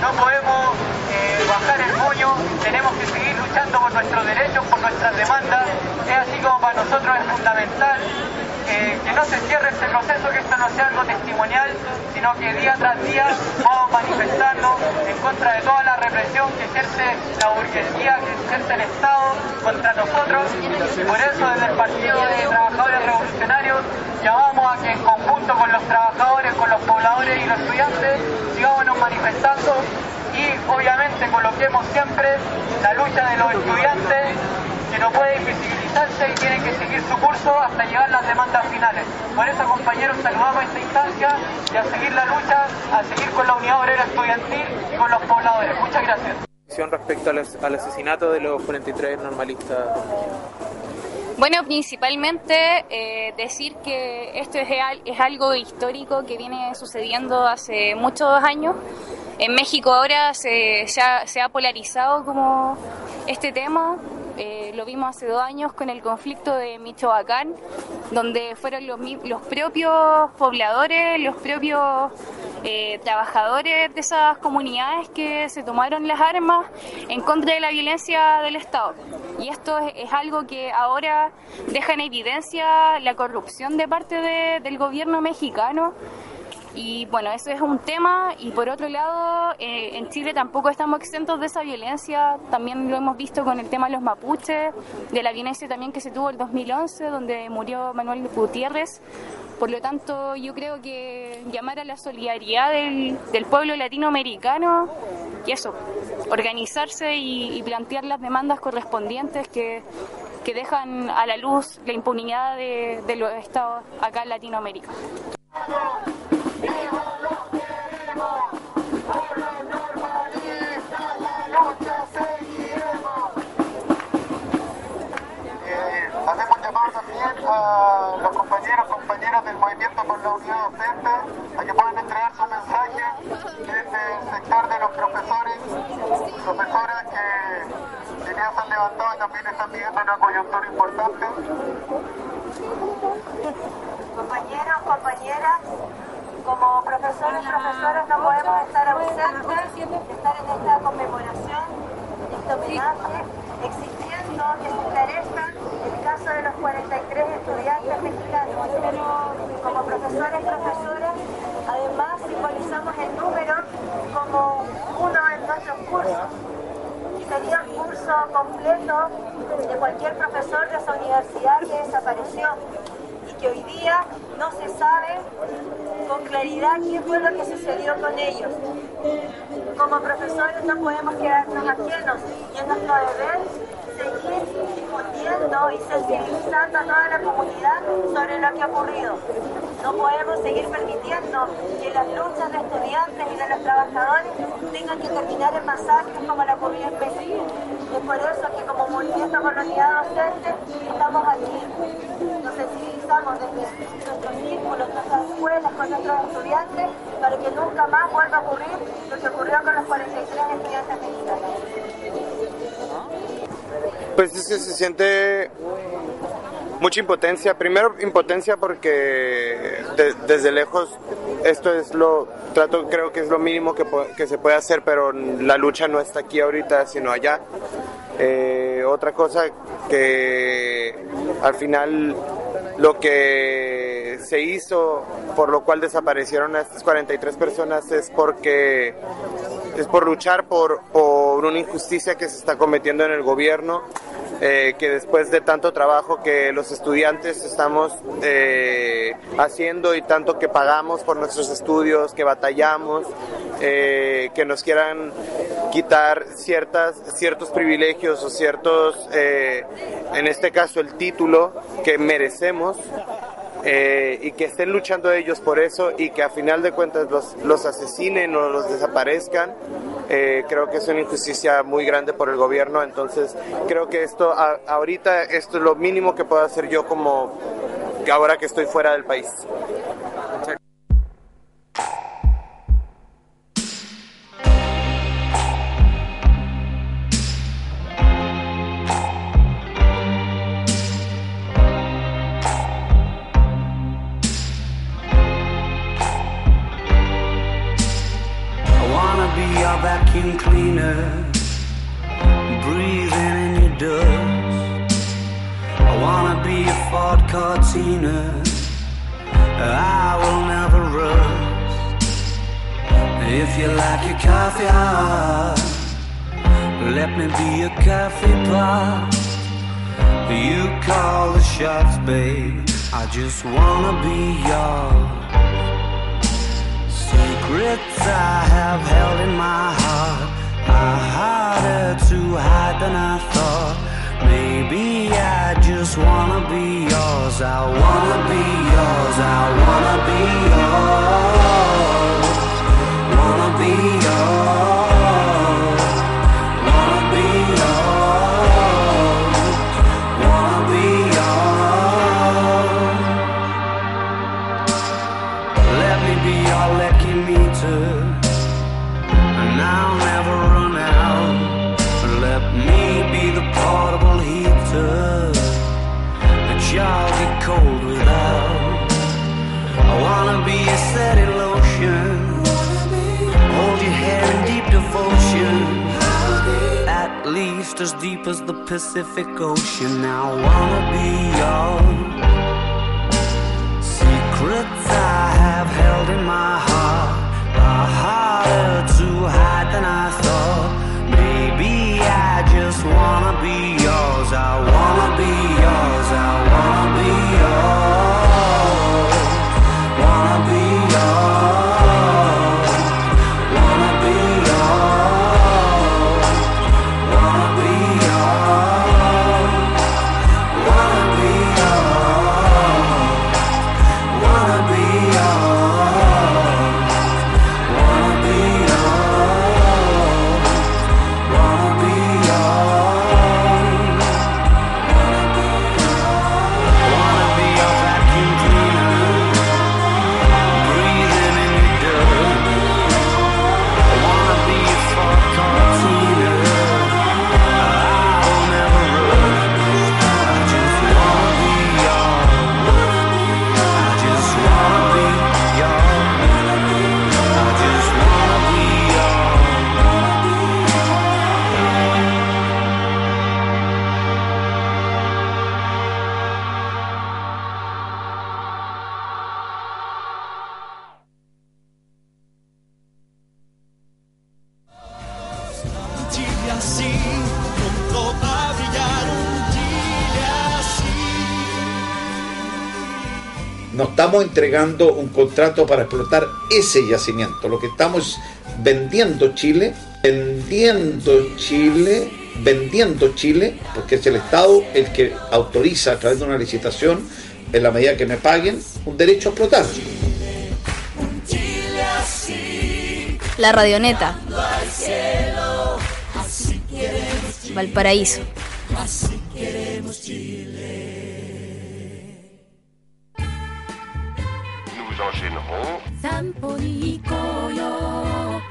no podemos eh, bajar el moño, tenemos que seguir luchando por nuestros derechos, por nuestras demandas. Es así como para nosotros es fundamental que no se cierre este proceso, que esto no sea algo testimonial, sino que día tras día vamos manifestando en contra de toda la represión que ejerce la burguesía, que ejerce el Estado contra nosotros. Y por eso desde el Partido de Trabajadores Revolucionarios llamamos a que en conjunto con los trabajadores, con los pobladores y los estudiantes, sigámonos manifestando y obviamente coloquemos siempre la lucha de los estudiantes que no puede invisibilizarse y tiene que seguir su curso hasta llegar a las demandas finales. Por eso, compañeros, saludamos esta instancia y a seguir la lucha, a seguir con la unidad obrera estudiantil y con los pobladores. Muchas gracias. Respecto al, as- al asesinato de los 43 normalistas. Bueno, principalmente eh, decir que esto es, es algo histórico que viene sucediendo hace muchos años. En México ahora se, se ha, se ha polarizado como este tema. Eh, lo vimos hace dos años con el conflicto de Michoacán, donde fueron los, los propios pobladores, los propios eh, trabajadores de esas comunidades que se tomaron las armas en contra de la violencia del Estado. Y esto es, es algo que ahora deja en evidencia la corrupción de parte de- del gobierno mexicano Y bueno, eso es un tema y por otro lado, eh, en Chile tampoco estamos exentos de esa violencia, también lo hemos visto con el tema de los mapuches, de la violencia también que se tuvo el 2011, donde murió Manuel Gutiérrez. Por lo tanto, yo creo que llamar a la solidaridad del, pueblo latinoamericano y eso, organizarse y, y plantear las demandas correspondientes que, que dejan a la luz la impunidad de, de los estados acá en Latinoamérica. Por la unidad docente a que puedan entregar su mensaje desde el sector de los profesores, profesoras que, que ya se han levantado y también están viviendo una coyuntura importante. Compañeros, compañeras, como profesores y profesoras no podemos estar ausentes de estar en esta conmemoración, este homenaje, exigiendo que se esclarezca el caso de los 43 estudiantes mexicanos. Como profesores y profesoras, además simbolizamos el número como uno en nuestros cursos. Sería el curso completo de cualquier profesor de esa universidad que desapareció y que hoy día no se sabe con claridad qué fue lo que sucedió con ellos. Como profesores no podemos quedarnos ajenos y es nuestro deber seguir difundiendo y sensibilizando a toda la comunidad sobre lo que ha ocurrido. No podemos seguir permitiendo que las luchas de estudiantes y de los trabajadores tengan que terminar en masacres como la ocurrió en. Es por eso que como movimiento unidad docente estamos aquí. Nos desde nuestros círculos, nuestras escuelas, con nuestros estudiantes, para que nunca más vuelva a ocurrir lo que ocurrió con los 43 estudiantes mexicanos. Pues es que se siente mucha impotencia. Primero impotencia porque de- desde lejos esto es lo, trato, creo que es lo mínimo que se puede hacer, pero la lucha no está aquí ahorita, sino allá. Eh, otra cosa que al final lo que se hizo, por lo cual desaparecieron a estas 43 personas, es porque es por luchar por, por una injusticia que se está cometiendo en el gobierno, eh, que después de tanto trabajo que los estudiantes estamos eh, haciendo y tanto que pagamos por nuestros estudios, que batallamos, eh, que nos quieran quitar ciertas, ciertos privilegios o ciertos, eh, en este caso el título que merecemos, eh, y que estén luchando ellos por eso y que a final de cuentas los, los asesinen o los desaparezcan, eh, creo que es una injusticia muy grande por el gobierno. Entonces creo que esto, ahorita, esto es lo mínimo que puedo hacer yo como ahora que estoy fuera del país. Your vacuum cleaner, breathing in your dust. I wanna be a Ford Cortina, I will never rust. If you like your coffee hot, let me be a coffee pot. You call the shots, babe. I just wanna be yours. Secrets I have held in my heart are harder to hide than I thought. Maybe I just wanna be yours. I wanna be yours. I wanna as the Pacific Ocean. I wanna be yours. Secrets I have held in my heart are harder to hide than I thought. Maybe I just wanna be yours. I wanna be yours. I wanna be yours. Estamos entregando un contrato para explotar ese yacimiento. Lo que estamos vendiendo Chile, vendiendo Chile, vendiendo Chile, porque es el Estado el que autoriza a través de una licitación, en la medida que me paguen, un derecho a explotar. La Radioneta. Valparaíso.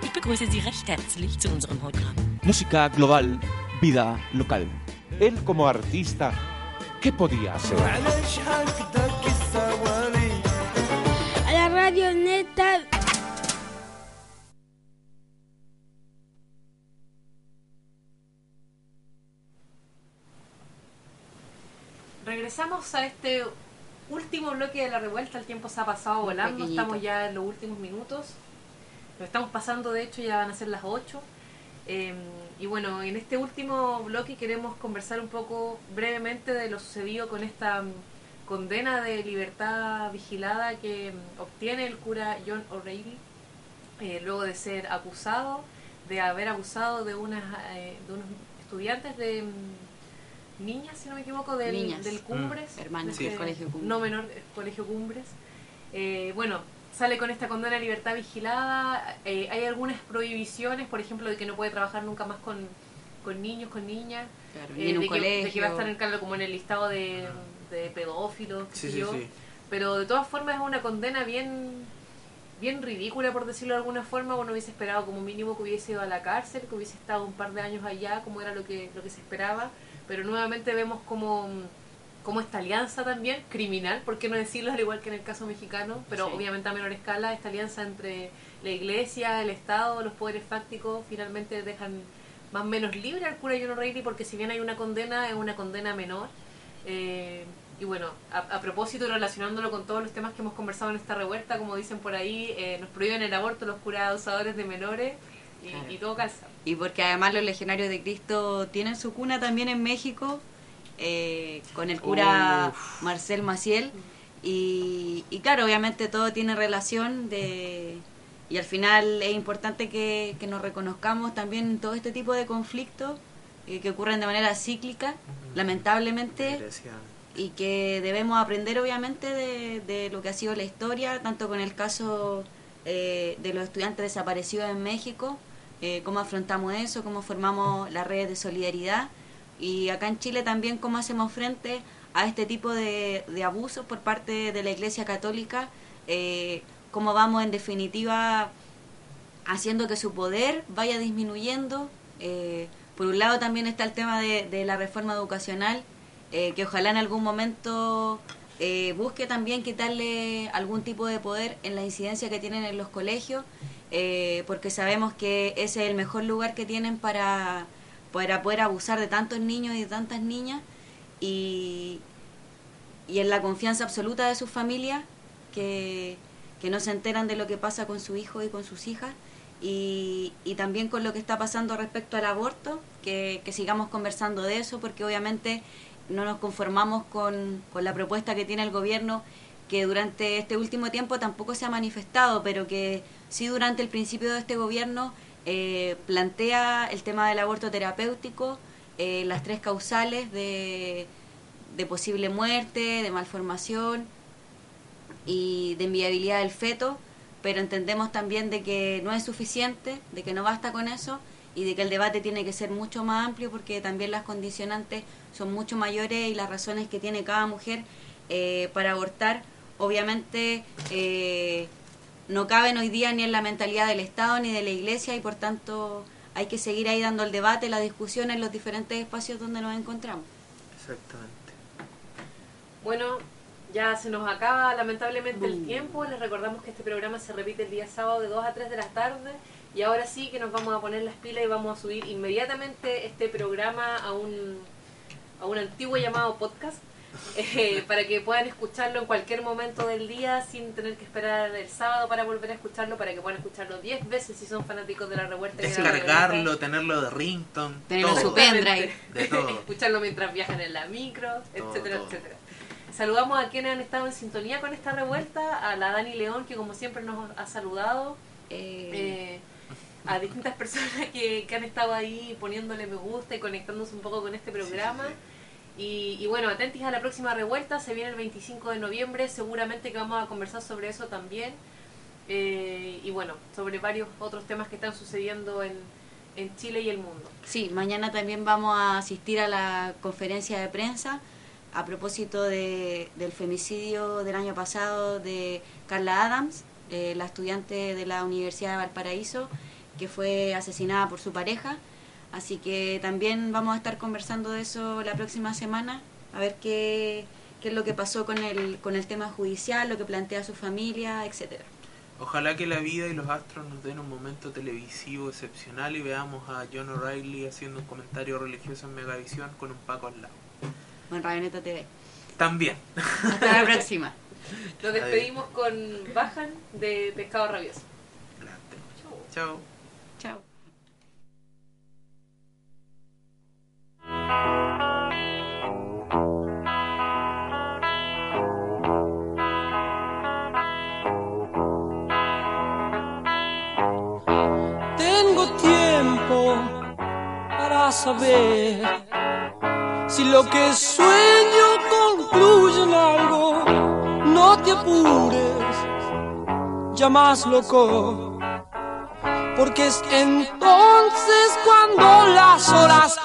Ich begrüße Sie recht herzlich zu unserem Programm. Música global, vida local. Él como artista, ¿qué podía hacer? A la radio neta. Regresamos a este último bloque de la revuelta. El tiempo se ha pasado volando. pequeñito. Estamos ya en los últimos minutos. Lo estamos pasando, de hecho, ya van a ser las 8. Eh, y bueno, en este último bloque queremos conversar un poco brevemente de lo sucedido con esta mm, condena de libertad vigilada que mm, obtiene el cura John O'Reilly eh, luego de ser acusado de haber abusado de, unas, eh, de unos estudiantes de niñas, si no me equivoco, del, Niñas. del Cumbres. Mm. Hermanas de del Colegio Cumbres. No menor, eh, Colegio Cumbres. Eh, bueno, sale con esta condena de libertad vigilada. Eh, hay algunas prohibiciones, por ejemplo, de que no puede trabajar nunca más con, con niños, con niñas. Claro, eh, en un de, que, de que colegio. va a estar en, claro, como en el listado de, de pedófilos, Sí, sí, yo. sí. Pero de todas formas es una condena bien bien ridícula por decirlo de alguna forma uno hubiese esperado como mínimo que hubiese ido a la cárcel que hubiese estado un par de años allá como era lo que lo que se esperaba pero nuevamente vemos como como esta alianza también criminal por qué no decirlo al igual que en el caso mexicano pero Sí. obviamente a menor escala esta alianza entre la iglesia el estado los poderes fácticos finalmente dejan más o menos libre al cura John O'Reilly porque si bien hay una condena es una condena menor eh, y bueno, a, a propósito, relacionándolo con todos los temas que hemos conversado en esta revuelta, como dicen por ahí, eh, nos prohíben el aborto los curas abusadores de menores y, Claro. y todo calza. Y porque además los legionarios de Cristo tienen su cuna también en México, eh, con el cura Marcel Maciel. Y, y claro, obviamente todo tiene relación de... Y al final es importante que, que nos reconozcamos también todo este tipo de conflictos eh, que ocurren de manera cíclica, lamentablemente, y que debemos aprender obviamente de, de lo que ha sido la historia, tanto con el caso eh, de los estudiantes desaparecidos en México, eh, cómo afrontamos eso, cómo formamos las redes de solidaridad y acá en Chile también cómo hacemos frente a este tipo de, abusos por parte de la Iglesia Católica, eh, cómo vamos en definitiva haciendo que su poder vaya disminuyendo. Eh, por un lado también está el tema de, de la reforma educacional, eh, que ojalá en algún momento eh, busque también quitarle algún tipo de poder en la incidencia que tienen en los colegios, eh, porque sabemos que ese es el mejor lugar que tienen para, para poder abusar de tantos niños y de tantas niñas, y, y en la confianza absoluta de sus familias, que, que no se enteran de lo que pasa con su hijo y con sus hijas, y, y también con lo que está pasando respecto al aborto, que, que sigamos conversando de eso, porque obviamente no nos conformamos con, con la propuesta que tiene el gobierno, que durante este último tiempo tampoco se ha manifestado, pero que sí durante el principio de este gobierno eh, plantea el tema del aborto terapéutico, eh, las tres causales de, de posible muerte, de malformación y de inviabilidad del feto, pero entendemos también de que no es suficiente, de que no basta con eso y de que el debate tiene que ser mucho más amplio porque también las condicionantes son mucho mayores y las razones que tiene cada mujer eh, para abortar obviamente eh, no caben hoy día ni en la mentalidad del Estado ni de la Iglesia y por tanto hay que seguir ahí dando el debate, la discusión en los diferentes espacios donde nos encontramos. Exactamente. Bueno, ya se nos acaba lamentablemente el tiempo. Les recordamos que este programa se repite el día sábado de 2 a 3 de la tarde. Y ahora sí que nos vamos a poner las pilas y vamos a subir inmediatamente este programa a un, a un antiguo llamado podcast. Eh, para que puedan escucharlo en cualquier momento del día sin tener que esperar el sábado para volver a escucharlo, para que puedan escucharlo 10 veces si son fanáticos de la revuelta. la Descargarlo, tenerlo de ringtone. Tenerlo todo. su pendrive. De todo. Escucharlo mientras viajan en la micro, etcétera, todo. etcétera. saludamos a quienes han estado en sintonía con esta revuelta, a la Dani León, que como siempre nos ha saludado, eh, a distintas personas que, que han estado ahí poniéndole me gusta y conectándose un poco con este programa. Y, y bueno, atentis a la próxima revuelta, se viene el 25 de noviembre, seguramente que vamos a conversar sobre eso también. Eh, y bueno, sobre varios otros temas que están sucediendo en, en Chile y el mundo. Sí, mañana también vamos a asistir a la conferencia de prensa a propósito de, del femicidio del año pasado de Carla Adams, eh, la estudiante de la Universidad de Valparaíso, que fue asesinada por su pareja. Así que también vamos a estar conversando de eso la próxima semana, a ver qué, qué es lo que pasó con el, con el tema judicial, lo que plantea su familia, etcétera. Ojalá que la vida y los astros nos den un momento televisivo excepcional y veamos a John O'Reilly haciendo un comentario religioso en Megavisión con un Paco al lado. Con Radioneta TV. También. Hasta la próxima. Nos despedimos con Bajan de Pescado Rabioso. Chao. Chao. Tengo tiempo para saber si lo que sueño concluye en algo. No te apures, ya más loco, porque es entonces cuando las horas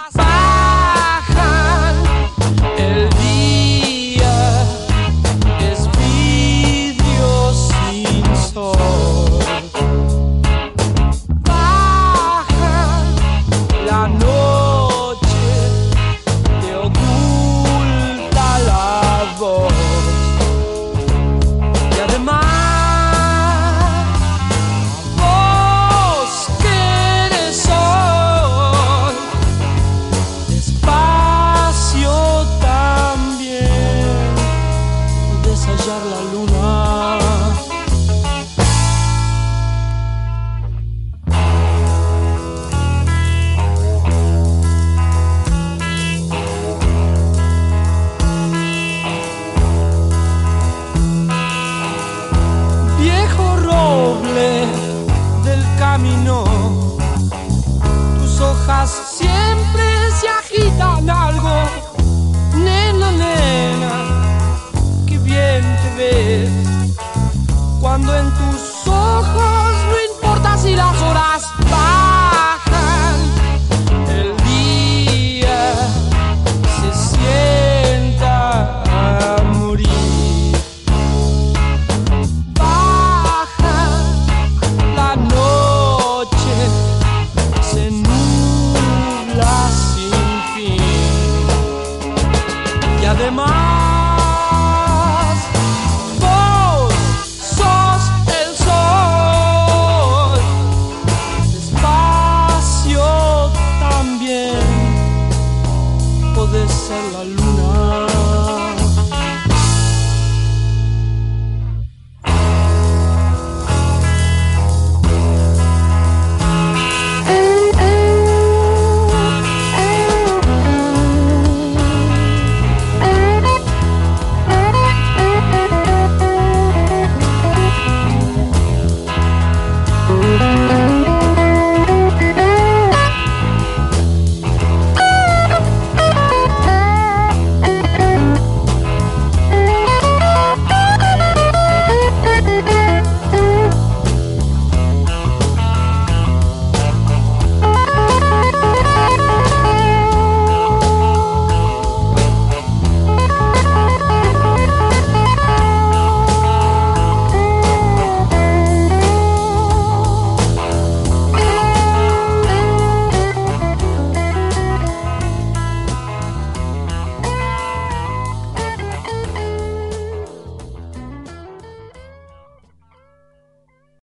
del